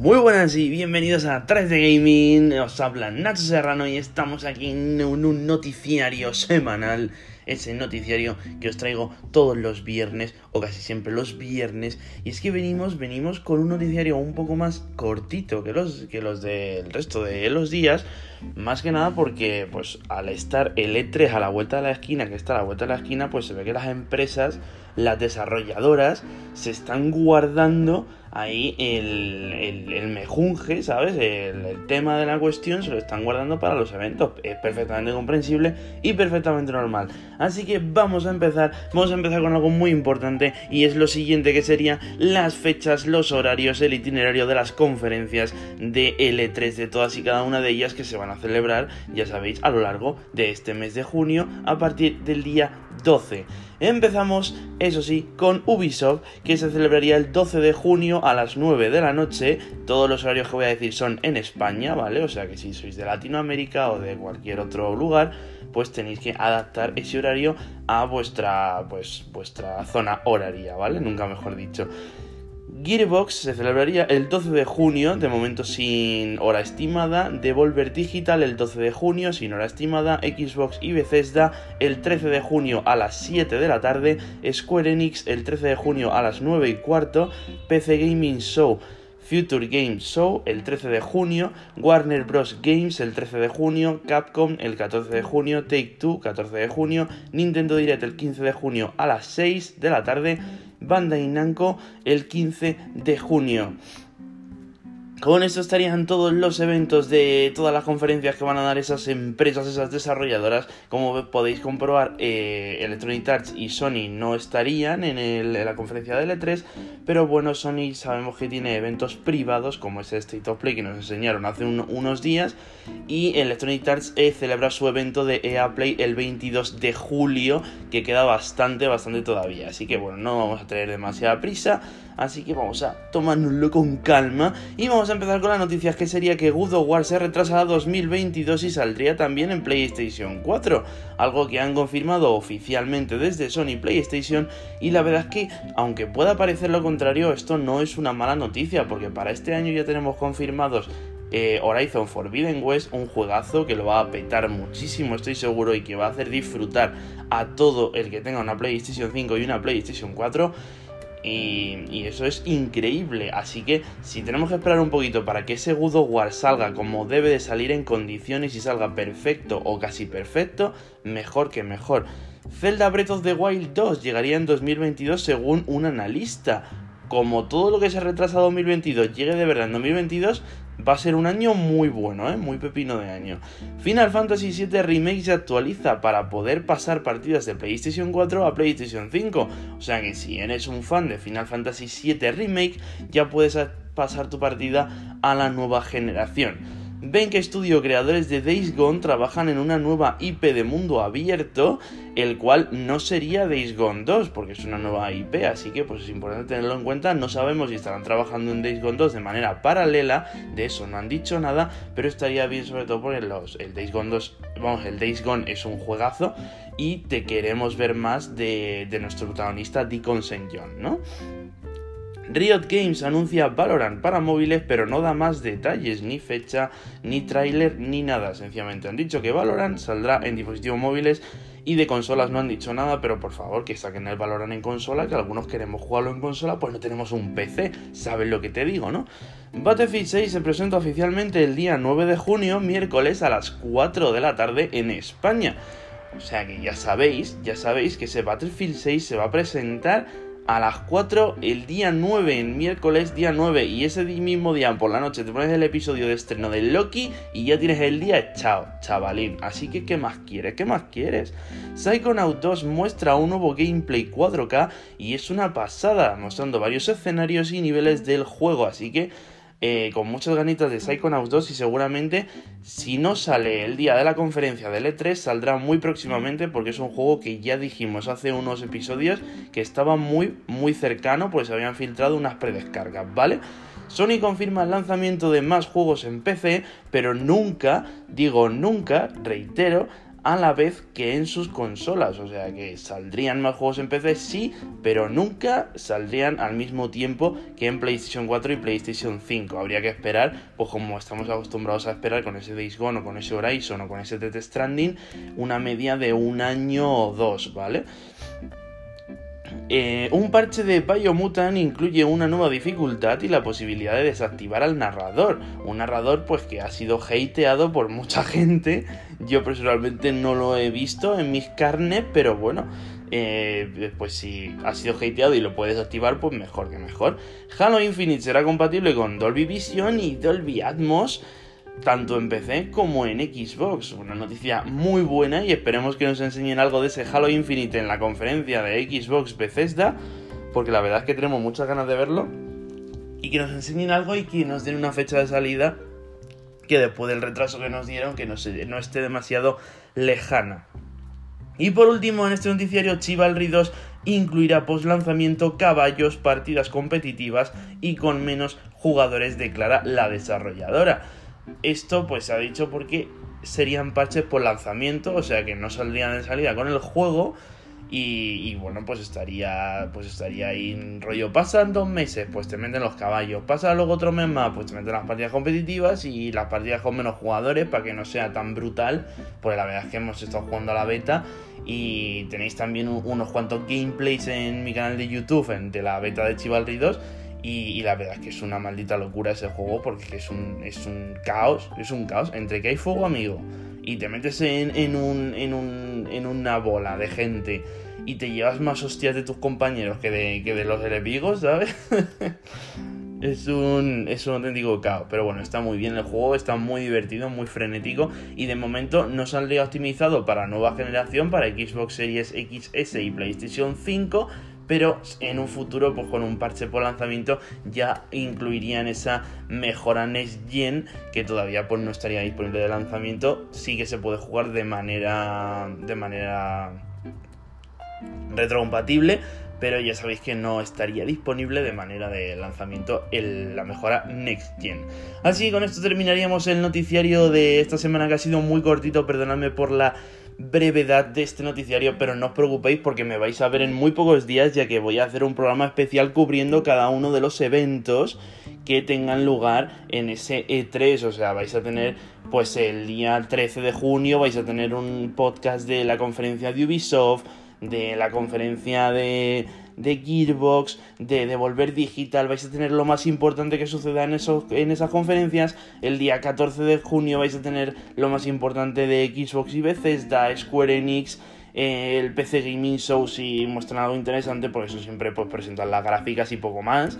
Muy buenas y bienvenidos a 3 de Gaming, os habla Nacho Serrano y estamos aquí en un noticiario semanal, ese noticiario que os traigo todos los viernes o casi siempre los viernes. Y es que venimos, venimos con un noticiario un poco más cortito que los, que los del resto de los días, más que nada porque pues al estar el E3 a la vuelta de la esquina, que está a la vuelta de la esquina, pues se ve que las empresas, las desarrolladoras se están guardando ahí el, el, mejunje, ¿sabes? El, tema de la cuestión se lo están guardando para los eventos. Es perfectamente comprensible y perfectamente normal. Así que vamos a empezar. Vamos a empezar con algo muy importante y es lo siguiente que sería las fechas, los horarios, el itinerario de las conferencias de L3 de todas y cada una de ellas que se van a celebrar, ya sabéis, a lo largo de este mes de junio a partir del día 12. Empezamos, eso sí, con Ubisoft, que se celebraría el 12 de junio a las 9 de la noche. Todos los horarios que voy a decir son en España, ¿vale? O sea que si sois de Latinoamérica o de cualquier otro lugar, pues tenéis que adaptar ese horario a vuestra, pues, vuestra zona horaria, ¿vale? Nunca mejor dicho. Gearbox se celebraría el 12 de junio, de momento sin hora estimada, Devolver Digital el 12 de junio sin hora estimada, Xbox y Bethesda el 13 de junio a las 7 de la tarde, Square Enix el 13 de junio a las 9 y cuarto, PC Gaming Show Future Games Show el 13 de junio, Warner Bros. Games el 13 de junio, Capcom el 14 de junio, Take Two 14 de junio, Nintendo Direct el 15 de junio a las 6 de la tarde, Bandai Namco el 15 de junio. Con esto estarían todos los eventos de todas las conferencias que van a dar esas empresas, esas desarrolladoras. Como podéis comprobar, eh, Electronic Arts y Sony no estarían en, la conferencia de L3, pero bueno, Sony sabemos que tiene eventos privados, como es el State of Play que nos enseñaron hace unos días, y Electronic Arts eh, celebra su evento de EA Play el 22 de julio, que queda bastante, bastante todavía. Así que bueno, no vamos a tener demasiada prisa. Así que vamos a tomárnoslo con calma y vamos empezar con las noticias que sería que God of War se retrasa a 2022 y saldría también en PlayStation 4, algo que han confirmado oficialmente desde Sony PlayStation y la verdad es que aunque pueda parecer lo contrario, esto no es una mala noticia porque para este año ya tenemos confirmados eh, Horizon Forbidden West, un juegazo que lo va a petar muchísimo, estoy seguro, y que va a hacer disfrutar a todo el que tenga una PlayStation 5 y una PlayStation 4. Y, eso es increíble. Así que si tenemos que esperar un poquito para que ese God War salga como debe de salir en condiciones y salga perfecto o casi perfecto, mejor que mejor. Zelda Breath of the Wild 2 llegaría en 2022 según un analista. Como todo lo que se retrasa a 2022 llegue de verdad en 2022, va a ser un año muy bueno, ¿eh? muy pepino de año. Final Fantasy VII Remake se actualiza para poder pasar partidas de PlayStation 4 a PlayStation 5. O sea que si eres un fan de Final Fantasy VII Remake, ya puedes pasar tu partida a la nueva generación. Ven que Studio, creadores de Days Gone, trabajan en una nueva IP de mundo abierto, el cual no sería Days Gone 2, porque es una nueva IP, así que pues es importante tenerlo en cuenta. No sabemos si estarán trabajando en Days Gone 2 de manera paralela, de eso no han dicho nada, pero estaría bien sobre todo porque el Days Gone 2, vamos, el Days Gone es un juegazo y te queremos ver más de, de nuestro protagonista Deacon St. John, ¿no? Riot Games anuncia Valorant para móviles, pero no da más detalles, ni fecha, ni tráiler, ni nada. Sencillamente han dicho que Valorant saldrá en dispositivos móviles y de consolas no han dicho nada, pero por favor que saquen el Valorant en consola, que algunos queremos jugarlo en consola, pues no tenemos un PC, sabes lo que te digo, ¿no? Battlefield 6 se presenta oficialmente el día 9 de junio, miércoles a las 4 de la tarde en España. O sea que ya sabéis, ya sabéis que ese Battlefield 6 se va a presentar a las 4 el día 9, el miércoles día 9, y ese mismo día por la noche te pones el episodio de estreno de Loki y ya tienes el día chao, chavalín. Así que, ¿qué más quieres? ¿Qué más quieres? Psychonaut 2 muestra un nuevo gameplay 4K y es una pasada, mostrando varios escenarios y niveles del juego, así que eh, con muchas ganitas de Psychonauts 2 y seguramente si no sale el día de la conferencia del E3 saldrá muy próximamente porque es un juego que ya dijimos hace unos episodios que estaba muy muy cercano pues se habían filtrado unas predescargas, ¿vale? Sony confirma el lanzamiento de más juegos en PC, pero nunca, digo nunca, reitero, a la vez que en sus consolas. O sea que saldrían más juegos en PC, sí, pero nunca saldrían al mismo tiempo que en PlayStation 4 y PlayStation 5. Habría que esperar, pues como estamos acostumbrados a esperar con ese Days Gone o con ese Horizon o con ese Death Stranding, una media de un año o dos, ¿vale? Eh, un parche de Biomutant incluye una nueva dificultad y la posibilidad de desactivar al narrador. Un narrador pues que ha sido hateado por mucha gente. Yo personalmente no lo he visto en mis carnes, pero bueno, eh, pues si ha sido hateado y lo puedes activar, pues mejor que mejor. Halo Infinite será compatible con Dolby Vision y Dolby Atmos tanto en PC como en Xbox. Una noticia muy buena y esperemos que nos enseñen algo de ese Halo Infinite en la conferencia de Xbox Bethesda, porque la verdad es que tenemos muchas ganas de verlo. Y que nos enseñen algo y que nos den una fecha de salida que después del retraso que nos dieron, que no, no esté demasiado lejana. Y por último, en este noticiario, Chivalry 2 incluirá post lanzamiento caballos, partidas competitivas y con menos jugadores, declara la desarrolladora. Esto pues se ha dicho porque serían parches por lanzamiento, o sea que no saldrían de salida con el juego. Y, bueno, pues estaría, pues estaría ahí en rollo. Pasan dos meses, pues te meten los caballos. Pasa luego otro mes más, pues te meten las partidas competitivas y las partidas con menos jugadores para que no sea tan brutal. Porque la verdad es que hemos estado jugando a la beta y tenéis también unos cuantos gameplays en mi canal de YouTube de la beta de Chivalry 2 y, la verdad es que es una maldita locura ese juego porque es un, es un caos, es un caos. Entre que hay fuego amigo y te metes en, en, un, en, un, en una bola de gente y te llevas más hostias de tus compañeros que de, que de los enemigos, ¿sabes? es un, es un auténtico caos. Pero bueno, está muy bien el juego, está muy divertido, muy frenético. Y de momento no saldría optimizado para nueva generación, para Xbox Series XS y PlayStation 5 pero en un futuro, pues con un parche por lanzamiento, ya incluirían esa mejora Next Gen que todavía pues no estaría disponible de lanzamiento. Sí que se puede jugar de manera. de manera retrocompatible, pero ya sabéis que no estaría disponible de manera de lanzamiento la mejora Next Gen. Así que con esto terminaríamos el noticiario de esta semana que ha sido muy cortito, perdonadme por la brevedad de este noticiario, pero no os preocupéis porque me vais a ver en muy pocos días ya que voy a hacer un programa especial cubriendo cada uno de los eventos que tengan lugar en ese E3, o sea, vais a tener pues el día 13 de junio vais a tener un podcast de la conferencia de Ubisoft, de la conferencia de de Gearbox, de Devolver Digital, vais a tener lo más importante que suceda en, esos, en esas conferencias. El día 14 de junio vais a tener lo más importante de Xbox y Bethesda, Square Enix, eh, el PC Gaming Show si muestran algo interesante, por eso siempre pues presentan las gráficas y poco más.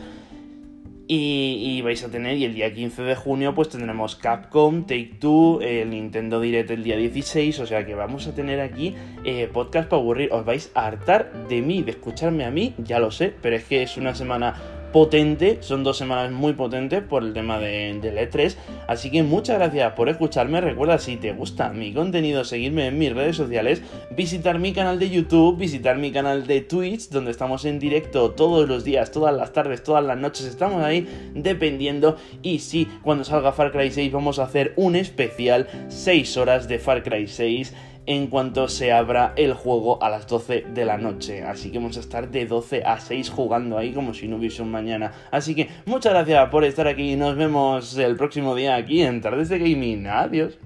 Y, vais a tener, y el día 15 de junio, pues tendremos Capcom, Take Two, el Nintendo Direct el día 16. O sea que vamos a tener aquí eh, podcast para aburrir. Os vais a hartar de mí, de escucharme a mí, ya lo sé, pero es que es una semana potente, son dos semanas muy potentes por el tema de, del E3, así que muchas gracias por escucharme, recuerda si te gusta mi contenido, seguirme en mis redes sociales, visitar mi canal de YouTube, visitar mi canal de Twitch, donde estamos en directo todos los días, todas las tardes, todas las noches, estamos ahí dependiendo, y sí, cuando salga Far Cry 6 vamos a hacer un especial 6 horas de Far Cry 6, en cuanto se abra el juego a las 12 de la noche. Así que vamos a estar de 12 a 6 jugando ahí como si no hubiese un mañana. Así que muchas gracias por estar aquí y nos vemos el próximo día aquí en Tardes de Gaming. Adiós.